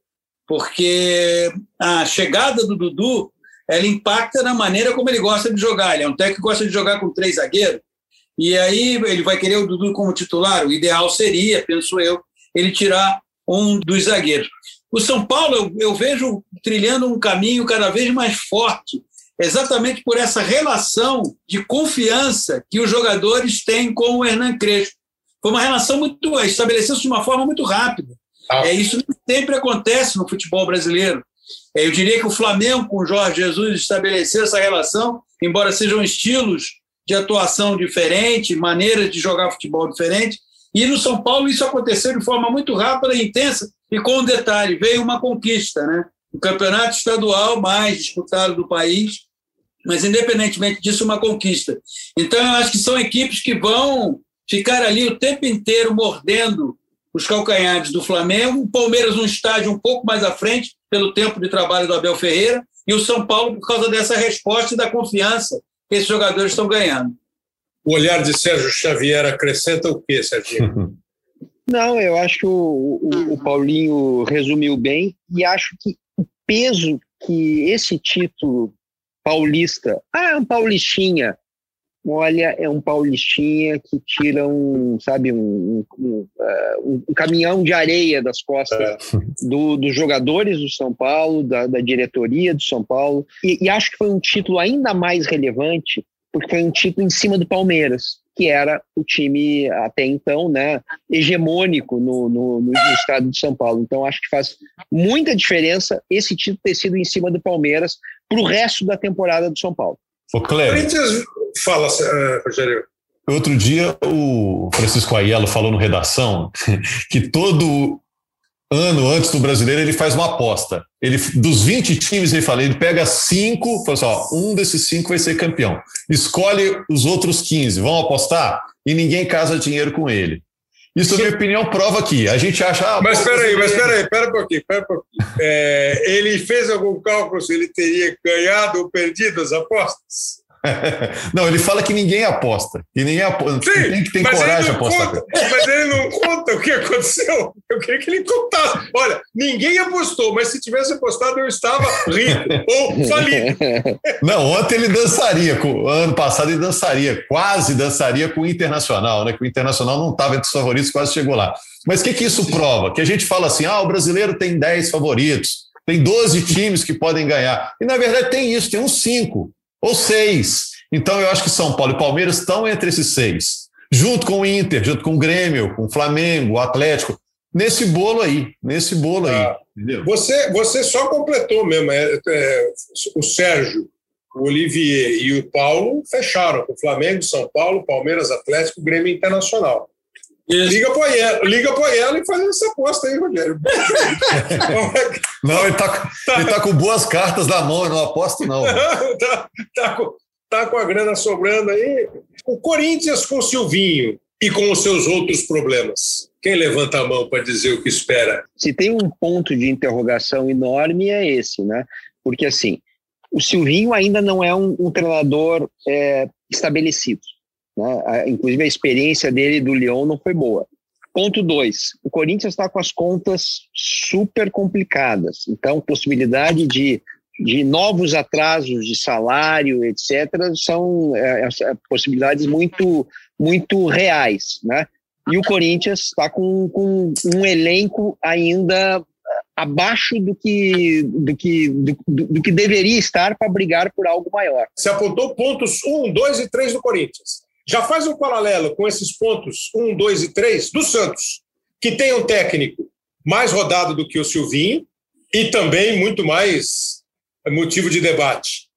porque a chegada do Dudu ela impacta na maneira como ele gosta de jogar. Ele é um técnico que gosta de jogar com três zagueiros, e aí ele vai querer o Dudu como titular. O ideal seria, penso eu, ele tirar um dos zagueiros. O São Paulo, eu, eu vejo trilhando um caminho cada vez mais forte exatamente por essa relação de confiança que os jogadores têm com o Hernan Crespo. Foi uma relação muito estabeleceu-se de uma forma muito rápida. Ah. É isso sempre acontece no futebol brasileiro. É, eu diria que o Flamengo com o Jorge Jesus estabeleceu essa relação, embora sejam estilos de atuação diferentes, maneiras de jogar futebol diferentes. E no São Paulo isso aconteceu de forma muito rápida e intensa. E com um detalhe, veio uma conquista, né? O campeonato estadual mais disputado do país, mas independentemente disso, uma conquista. Então, eu acho que são equipes que vão ficar ali o tempo inteiro mordendo os calcanhares do Flamengo, o Palmeiras num estádio um pouco mais à frente, pelo tempo de trabalho do Abel Ferreira, e o São Paulo por causa dessa resposta e da confiança que esses jogadores estão ganhando. O olhar de Sérgio Xavier acrescenta o quê, Serginho? (laughs) Não, eu acho que o, o, o Paulinho resumiu bem e acho que o peso que esse título Paulista. Ah, é um paulistinha. Olha, é um paulistinha que tira um, sabe, um, um, uh, um caminhão de areia das costas é. (laughs) do, dos jogadores do São Paulo, da, da diretoria do São Paulo. E, e, acho que foi um título ainda mais relevante, porque foi um título em cima do Palmeiras, que era o time até então, né, hegemônico no, no, no, estado de São Paulo. Então acho que faz muita diferença esse título ter sido em cima do Palmeiras para o resto da temporada do São Paulo. O Corinthians fala, uh, Rogério. Outro dia o Francisco Aiello falou no redação (laughs) que todo ano antes do brasileiro, ele faz uma aposta. Ele, dos 20 times, ele fala, ele pega cinco, fala assim, ó, um desses cinco vai ser campeão. Escolhe os outros 15, vão apostar e ninguém casa dinheiro com ele. Isso, na minha opinião, prova que a gente acha. Ah, mas espera aí, mas espera aí, espera um pouquinho, espera um pouquinho. É, ele fez algum cálculo se ele teria ganhado ou perdido as apostas? (laughs) não, ele fala que ninguém aposta. Que ninguém aposta. Sim, tem que ter coragem de apostar. Conta, mas ele não conta o que aconteceu. Eu queria que ele contasse. Olha, ninguém apostou, mas se tivesse apostado, eu estava rico ou falido. (laughs) Não, ontem ele dançaria. Com, ano passado ele dançaria, quase dançaria com o Internacional, né? Que o Internacional não estava entre os favoritos, quase chegou lá. Mas o que, que isso prova? Que a gente fala assim: ah, o brasileiro tem 10 favoritos, tem 12 times que podem ganhar. E na verdade tem isso, tem uns 5 ou seis. Então eu acho que São Paulo e Palmeiras estão entre esses seis, junto com o Inter, junto com o Grêmio, com o Flamengo, o Atlético, nesse bolo aí, nesse bolo aí. Ah, você, você só completou mesmo. É, é, o Sérgio, o Olivier e o Paulo fecharam com o Flamengo, São Paulo, Palmeiras, Atlético, Grêmio Internacional. Isso. Liga pro Aiello, liga pro Aiello e faz essa aposta aí, Rogério. não, ele tá, tá, ele tá com boas cartas na mão, eu não aposto, não. tá, tá, com, tá com a grana sobrando aí. O Corinthians com o Silvinho e com os seus outros problemas. Quem levanta a mão para dizer o que espera? Se tem um ponto de interrogação enorme é esse, né? Porque assim, o Silvinho ainda não é um, um treinador é, estabelecido. Né? Inclusive, a experiência dele do Lyon não foi boa. Ponto dois, o Corinthians está com as contas super complicadas, então possibilidade de, de novos atrasos de salário, etc., são é, é, possibilidades muito, muito reais, né? E o Corinthians está com, com um elenco ainda abaixo do que, do que, do, do que deveria estar para brigar por algo maior. Você apontou pontos 1, 2 e 3 do Corinthians. Já faz um paralelo com esses pontos 1, 2 e 3 do Santos, que tem um técnico mais rodado do que o Silvinho e também muito mais motivo de debate,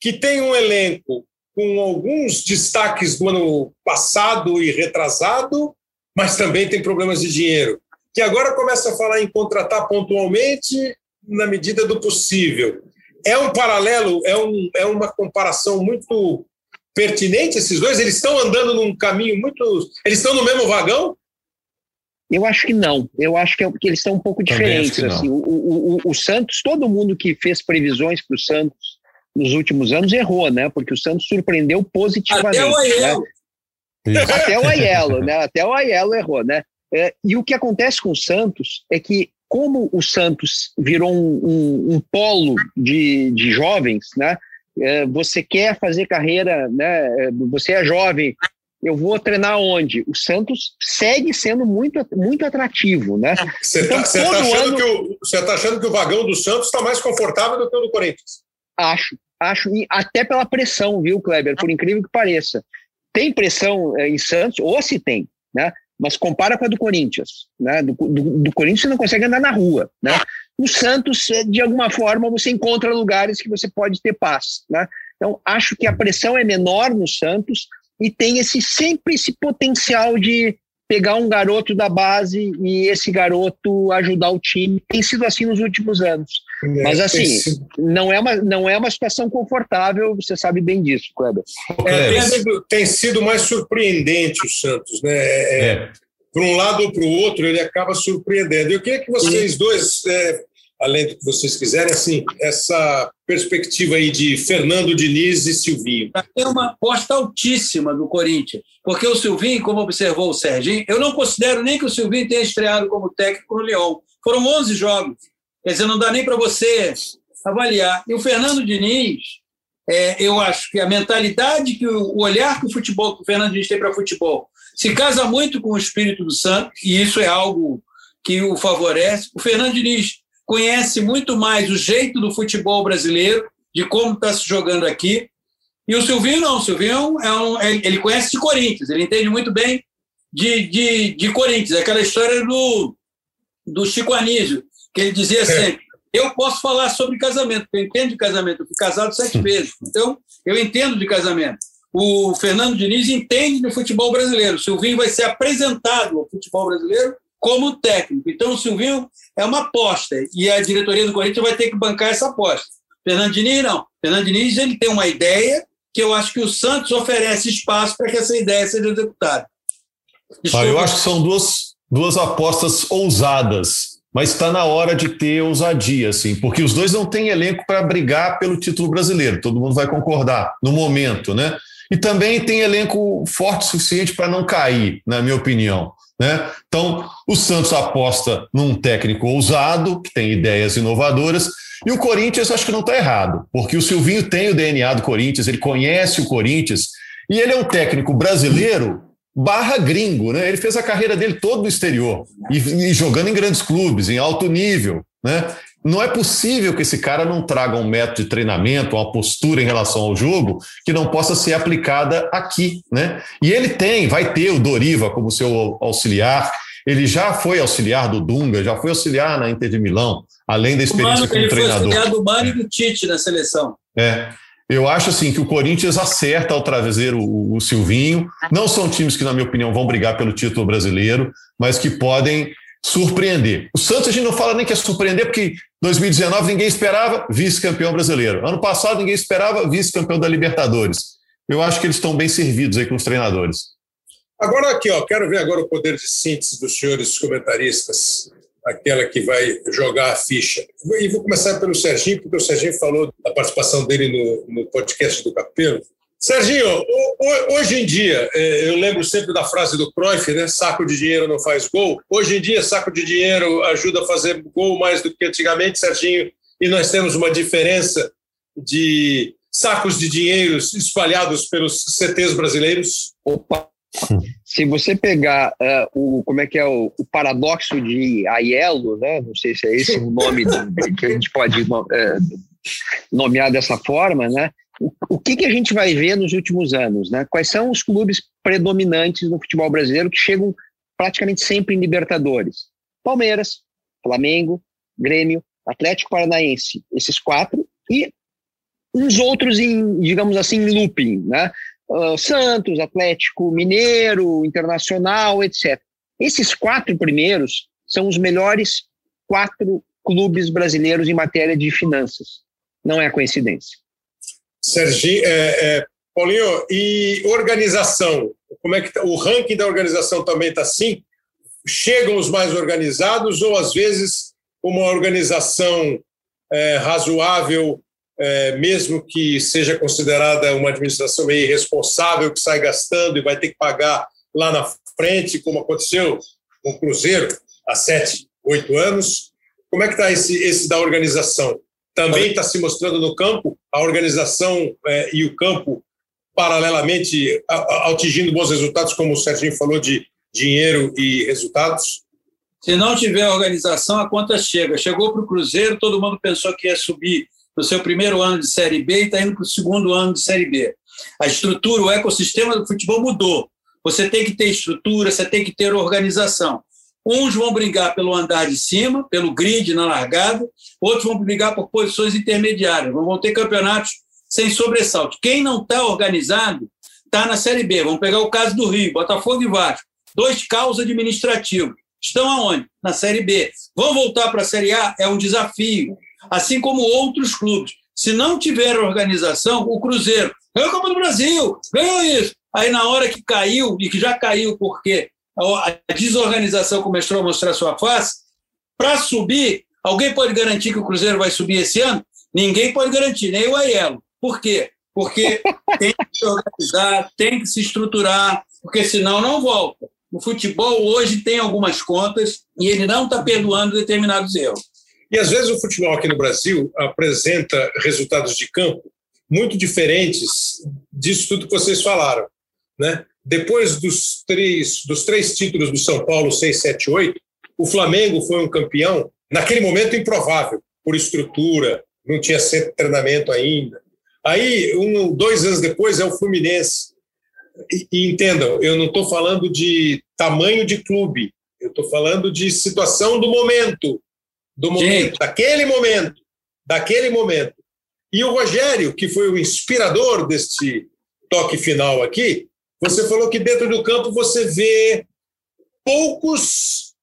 que tem um elenco com alguns destaques do ano passado e retrasado, mas também tem problemas de dinheiro, que agora começa a falar em contratar pontualmente na medida do possível. É um paralelo, é, um, é uma comparação muito pertinente esses dois? Eles estão andando num caminho muito. Eles estão no mesmo vagão? Eu acho que não. Eu acho que, é, que eles estão um pouco diferentes. Assim. O, o, o, o, Santos, todo mundo que fez previsões para o Santos nos últimos anos errou, né? Porque o Santos surpreendeu positivamente. Até o Aiello. Né? Até o Aiello, né? Até o Aiello errou, né? É, e o que acontece com o Santos é que, como o Santos virou um, um, um polo de, de jovens, né? É, você quer fazer carreira, né? É, você é jovem, eu vou treinar onde? O Santos segue sendo muito, muito atrativo, né? Você está então, tá achando, ano... que o, tá achando que o vagão do Santos está mais confortável do que o do Corinthians? Acho, acho, e até pela pressão, viu, Kleber? Por incrível que pareça. Tem pressão é, em Santos, ou se tem, né? Mas compara com a do Corinthians, né? Do, do, do Corinthians você não consegue andar na rua, né? No Santos, eh, de alguma forma, você encontra lugares que você pode ter paz. Né? Então, acho que a pressão é menor no Santos e tem esse sempre esse potencial de pegar um garoto da base e esse garoto ajudar o time. Tem sido assim nos últimos anos. É, Mas assim, não é, uma, não é uma situação confortável, você sabe bem disso, Kleber. É, tem, sido, tem, sido, mais surpreendente o Santos, né? É, é. Para um lado ou para o outro, ele acaba surpreendendo. Eu queria que vocês dois é, além do que vocês quiserem, assim, essa perspectiva aí de Fernando Diniz e Silvinho. É uma aposta altíssima do Corinthians, porque o Silvinho, como observou o Serginho, eu não considero nem que o Silvinho tenha estreado como técnico no Leão. Foram 11 jogos, quer dizer, não dá nem para você avaliar. E o Fernando Diniz, é, eu acho que a mentalidade, que o, o olhar que o futebol, que o Fernando Diniz tem para futebol, se casa muito com o espírito do Santos, e isso é algo que o favorece. O Fernando Diniz conhece muito mais o jeito do futebol brasileiro, de como está se jogando aqui. E o Silvinho não, o Silvinho é um, é, ele conhece de Corinthians, ele entende muito bem de, de, de Corinthians. É aquela história do, do Chico Anísio, que ele dizia sempre: eu posso falar sobre casamento, porque eu entendo de casamento, eu fui casado sete vezes, então eu entendo de casamento. O Fernando Diniz entende do futebol brasileiro. O Silvinho vai ser apresentado ao futebol brasileiro como técnico. Então, o Silvinho é uma aposta e a diretoria do Corinthians vai ter que bancar essa aposta. Fernando Diniz, não. Fernando Diniz ele tem uma ideia que eu acho que o Santos oferece espaço para que essa ideia seja executada. Ah, eu acho que são duas, duas apostas ousadas, mas está na hora de ter ousadia, assim, porque os dois não têm elenco para brigar pelo título brasileiro, todo mundo vai concordar no momento, né? E também tem elenco forte o suficiente para não cair, na minha opinião. Né? Então, o Santos aposta num técnico ousado, que tem ideias inovadoras, e o Corinthians acho que não está errado, porque o Silvinho tem o DNA do Corinthians, ele conhece o Corinthians, e ele é um técnico brasileiro barra gringo, né? Ele fez a carreira dele todo no exterior, e, e jogando em grandes clubes, em alto nível, né? Não é possível que esse cara não traga um método de treinamento, uma postura em relação ao jogo que não possa ser aplicada aqui, né? E ele tem, vai ter o Doriva como seu auxiliar. Ele já foi auxiliar do Dunga, já foi auxiliar na Inter de Milão, além da experiência Mano, como ele treinador. Ele foi auxiliar do Mano e do Tite na seleção. É. Eu acho assim que o Corinthians acerta ao trazer o, o Silvinho. Não são times que, na minha opinião, vão brigar pelo título brasileiro, mas que podem surpreender. O Santos a gente não fala nem que é surpreender, porque 2019 ninguém esperava, vice-campeão brasileiro. Ano passado ninguém esperava, vice-campeão da Libertadores. Eu acho que eles estão bem servidos aí com os treinadores. Agora aqui, ó, quero ver agora o poder de síntese dos senhores comentaristas, aquela que vai jogar a ficha. E vou começar pelo Serginho, porque o Serginho falou da participação dele no, no podcast do Capelo. Serginho, hoje em dia, é, eu lembro sempre da frase do Cruyff, né? Saco de dinheiro não faz gol. Hoje em dia, saco de dinheiro ajuda a fazer gol mais do que antigamente, Serginho, e nós temos uma diferença de sacos de dinheiro espalhados pelos CTs brasileiros. Opa! Se você pegar uh, o como é que é o, o, paradoxo de Aiello, né? Não sei se é esse o nome do, (laughs) que a gente pode uh, nomear dessa forma, né? O, que, que a gente vai ver nos últimos anos? Né? Quais são os clubes predominantes no futebol brasileiro que chegam praticamente sempre em Libertadores? Palmeiras, Flamengo, Grêmio, Atlético Paranaense, esses quatro, e uns outros em, digamos assim, looping, né? Uh, Santos, Atlético Mineiro, Internacional, etc. Esses quatro primeiros são os melhores quatro clubes brasileiros em matéria de finanças. Não é coincidência. Serginho, é, é, Paulinho, e organização? Como é que tá? o ranking da organização também está assim? Chegam os mais organizados ou às vezes uma organização é, razoável, é, mesmo que seja considerada uma administração meio irresponsável, que sai gastando e vai ter que pagar lá na frente, como aconteceu com o Cruzeiro há sete, oito anos? Como é que está esse, esse da organização? Também está se mostrando no campo, a organização é, e o campo paralelamente atingindo bons resultados, como o Serginho falou, de dinheiro e resultados? Se não tiver organização, a conta chega. Chegou para o Cruzeiro, todo mundo pensou que ia subir no seu primeiro ano de Série B e está indo para o segundo ano de Série B. A estrutura, o ecossistema do futebol mudou. Você tem que ter estrutura, você tem que ter organização. Uns vão brigar pelo andar de cima, pelo grid na largada, outros vão brigar por posições intermediárias. Vão ter campeonatos sem sobressalto. Quem não está organizado está na Série B. Vamos pegar o caso do Rio, Botafogo e Vasco. Dois caos administrativos. Estão aonde? Na Série B. Vão voltar para a Série A? É um desafio. Assim como outros clubes. Se não tiver organização, o Cruzeiro ganhou a Copa do Brasil, ganhou isso. Aí, na hora que caiu, e que já caiu porque a desorganização começou a mostrar sua face, para subir, alguém pode garantir que o Cruzeiro vai subir esse ano? Ninguém pode garantir, nem o Aiello. Por quê? Porque (laughs) tem que se organizar, tem que se estruturar, porque senão não volta. O futebol hoje tem algumas contas e ele não está perdoando determinados erros. E às vezes o futebol aqui no Brasil apresenta resultados de campo muito diferentes disso tudo que vocês falaram. Né? Depois dos três, dos três títulos do São Paulo, 6, 7, 8, o Flamengo foi um campeão, naquele momento improvável, por estrutura, não tinha centro de treinamento ainda. Aí, um, dois anos depois, é o Fluminense. E, e entendam, eu não estou falando de tamanho de clube, eu estou falando de situação do momento, do momento, Sim. daquele momento, daquele momento. E o Rogério, que foi o inspirador deste toque final aqui, você falou que dentro do campo você vê poucos.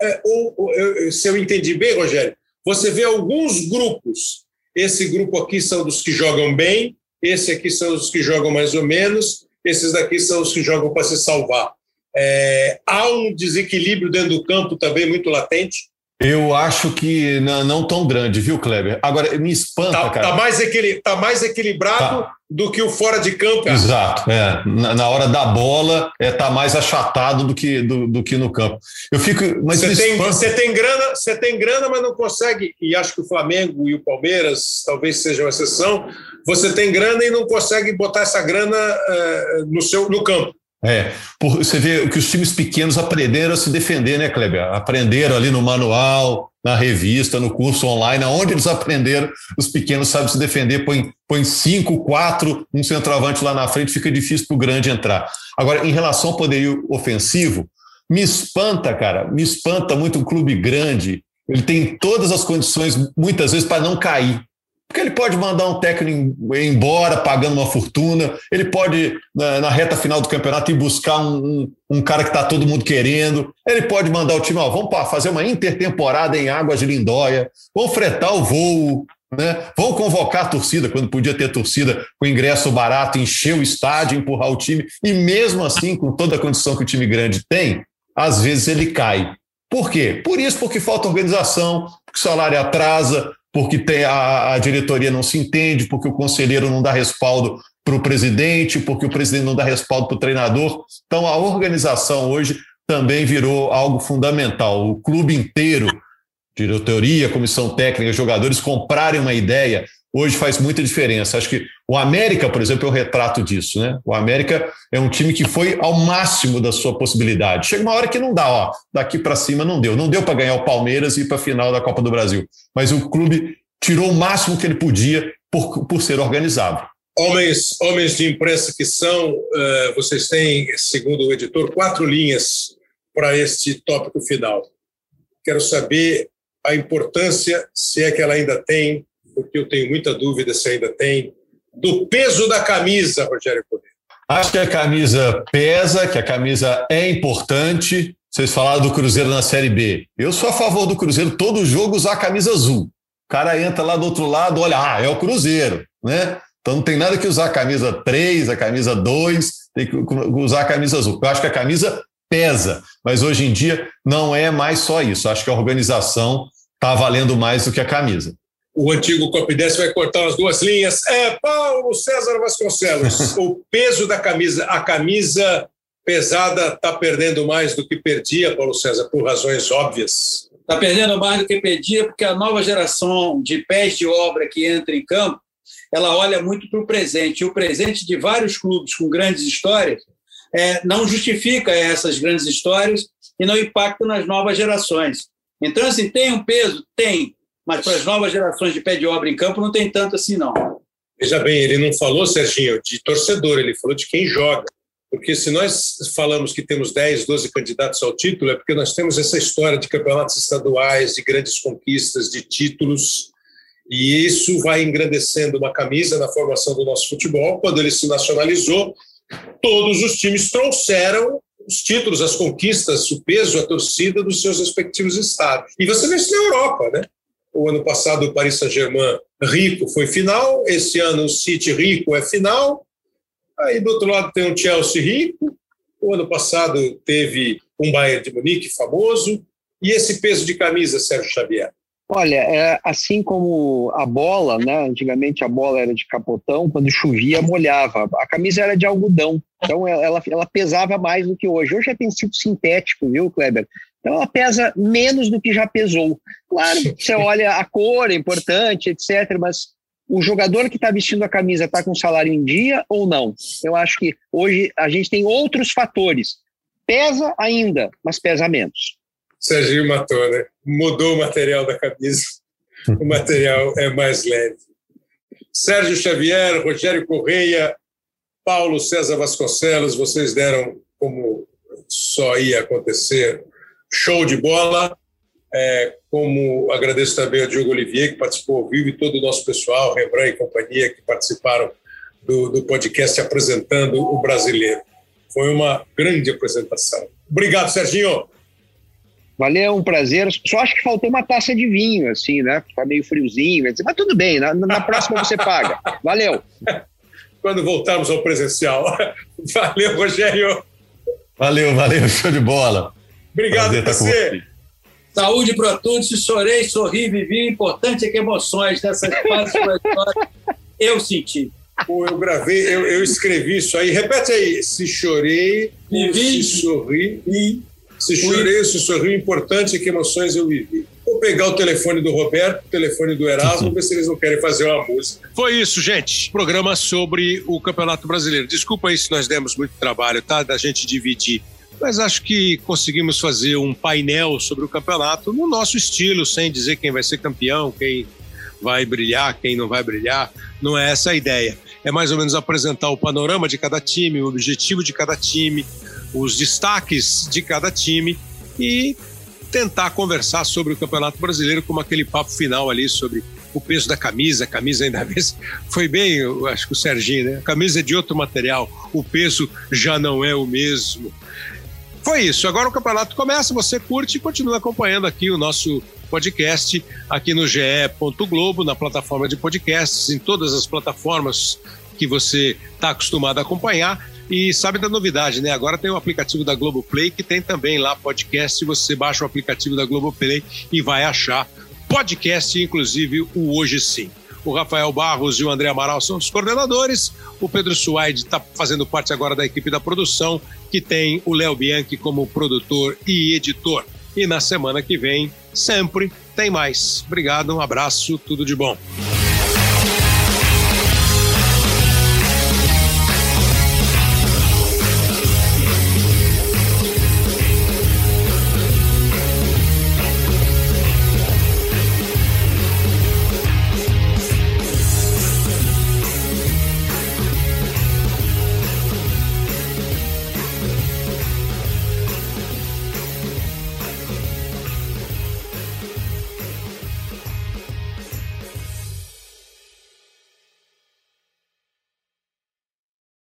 É, ou, ou, se eu entendi bem, Rogério, você vê alguns grupos. Esse grupo aqui são dos que jogam bem, esse aqui são os que jogam mais ou menos, esses daqui são os que jogam para se salvar. É, há um desequilíbrio dentro do campo também muito latente. Eu acho que não, não, tão grande, viu, Kleber? Agora, me espanta, tá, cara. Tá mais, equil, tá mais equilibrado tá. do que o fora de campo. Exato. É. Na, na, hora da bola, é tá mais achatado do que, do, do que no campo. Eu fico. Mas você tem, você tem grana, você tem grana, mas não consegue. E acho que o Flamengo e o Palmeiras talvez sejam uma exceção. Você tem grana e não consegue botar essa grana uh, no seu no campo. É, por, você vê que os times pequenos aprenderam a se defender, né, Kleber? Aprenderam ali no manual, na revista, no curso online, aonde eles aprenderam, os pequenos sabem se defender, põe, põe cinco, quatro, um centroavante lá na frente, fica difícil para o grande entrar. Agora, em relação ao poderio ofensivo, me espanta, cara, me espanta muito um clube grande. Ele tem todas as condições, muitas vezes, para não cair. Porque ele pode mandar um técnico embora pagando uma fortuna, ele pode, na, na reta final do campeonato, ir buscar um, um, um cara que está todo mundo querendo, ele pode mandar o time, ó, vamos fazer uma intertemporada em Águas de Lindóia, vamos fretar o voo, né? vamos convocar a torcida, quando podia ter torcida com ingresso barato, encher o estádio, empurrar o time, e mesmo assim, com toda a condição que o time grande tem, às vezes ele cai. Por quê? Por isso, porque falta organização, porque o salário atrasa, porque tem a, a diretoria não se entende, porque o conselheiro não dá respaldo para o presidente, porque o presidente não dá respaldo para o treinador. Então, a organização hoje também virou algo fundamental. O clube inteiro, diretoria, comissão técnica, jogadores comprarem uma ideia, hoje faz muita diferença. Acho que o América, por exemplo, é o retrato disso, né? O América é um time que foi ao máximo da sua possibilidade. Chega uma hora que não dá, ó, daqui para cima não deu. Não deu para ganhar o Palmeiras e ir para a final da Copa do Brasil. Mas o clube tirou o máximo que ele podia por, por ser organizado. Homens, homens de imprensa que são, uh, vocês têm, segundo o editor, quatro linhas para este tópico final. Quero saber a importância, se é que ela ainda tem, porque eu tenho muita dúvida se ainda tem, do peso da camisa, Rogério Poder. Acho que a camisa pesa, que a camisa é importante. Vocês falaram do Cruzeiro na Série B. Eu sou a favor do Cruzeiro, todo jogo usar a camisa azul. O cara entra lá do outro lado, olha, ah, é o Cruzeiro, né? Então não tem nada que usar a camisa 3, a camisa 2, tem que usar a camisa azul. Eu acho que a camisa pesa, mas hoje em dia não é mais só isso. Eu acho que a organização está valendo mais do que a camisa o antigo Copidense vai cortar as duas linhas. É Paulo César Vasconcelos. (laughs) o peso da camisa, a camisa pesada está perdendo mais do que perdia, Paulo César, por razões óbvias. Está perdendo mais do que perdia, porque a nova geração de pés de obra que entra em campo, ela olha muito para o presente. E o presente de vários clubes com grandes histórias é, não justifica essas grandes histórias e não impacta nas novas gerações. Então, assim, tem um peso? Tem mas para as novas gerações de pé de obra em campo não tem tanto assim, não. Veja bem, ele não falou, Serginho, de torcedor, ele falou de quem joga. Porque se nós falamos que temos 10, 12 candidatos ao título, é porque nós temos essa história de campeonatos estaduais, de grandes conquistas, de títulos, e isso vai engrandecendo uma camisa na formação do nosso futebol. Quando ele se nacionalizou, todos os times trouxeram os títulos, as conquistas, o peso, a torcida dos seus respectivos estados. E você vê isso na Europa, né? O ano passado o Paris Saint-Germain rico foi final, esse ano o City rico é final. Aí do outro lado tem um Chelsea rico. O ano passado teve um Bayern de Munique famoso. E esse peso de camisa, Sérgio Xavier? Olha, é, assim como a bola, né? Antigamente a bola era de capotão, quando chovia molhava. A camisa era de algodão, então ela, ela pesava mais do que hoje. Hoje já tem sintético, viu, Kleber? Então ela pesa menos do que já pesou. Claro, você olha a cor, é importante, etc., mas o jogador que está vestindo a camisa está com salário em dia ou não? Eu acho que hoje a gente tem outros fatores. Pesa ainda, mas pesa menos. Serginho matou, né? Mudou o material da camisa. O material é mais leve. Sérgio Xavier, Rogério Correia, Paulo César Vasconcelos, vocês deram como só ia acontecer show de bola. É, como agradeço também ao Diogo Olivier, que participou ao vivo, e todo o nosso pessoal, Rembrandt e companhia, que participaram do, do podcast apresentando o brasileiro. Foi uma grande apresentação. Obrigado, Serginho. Valeu, um prazer. Só acho que faltou uma taça de vinho, assim, né? Tá meio friozinho, mas tudo bem, na, na próxima você paga. Valeu. (laughs) Quando voltarmos ao presencial. (laughs) Valeu, Rogério. Valeu, valeu, show de bola. Obrigado a você. Saúde para todos. Chorei, sorri, vivi. O importante é que emoções dessas fases eu senti. Pô, eu gravei, eu, eu, escrevi isso aí. Repete aí. Se chorei, vivi, se sorri. E se chorei, se sorri, o importante é que emoções eu vivi. Vou pegar o telefone do Roberto, o telefone do Erasmo, ver se eles não querem fazer uma música. Foi isso, gente. Programa sobre o Campeonato Brasileiro. Desculpa aí se nós demos muito trabalho, tá? Da gente dividir. Mas acho que conseguimos fazer um painel sobre o campeonato no nosso estilo, sem dizer quem vai ser campeão, quem vai brilhar, quem não vai brilhar. Não é essa a ideia. É mais ou menos apresentar o panorama de cada time, o objetivo de cada time, os destaques de cada time e tentar conversar sobre o Campeonato Brasileiro como aquele papo final ali sobre o peso da camisa, a camisa ainda (laughs) vez foi bem, acho que o Serginho, né? A camisa é de outro material, o peso já não é o mesmo. Foi isso. Agora o campeonato começa, você curte e continua acompanhando aqui o nosso podcast aqui no ge. Globo, na plataforma de podcasts, em todas as plataformas que você está acostumado a acompanhar. E sabe da novidade, né? Agora tem o aplicativo da Globoplay que tem também lá podcast. Você baixa o aplicativo da Globoplay e vai achar podcast, inclusive o Hoje Sim. O Rafael Barros e o André Amaral são os coordenadores. O Pedro Suaide está fazendo parte agora da equipe da produção, que tem o Léo Bianchi como produtor e editor. E na semana que vem, sempre tem mais. Obrigado, um abraço, tudo de bom.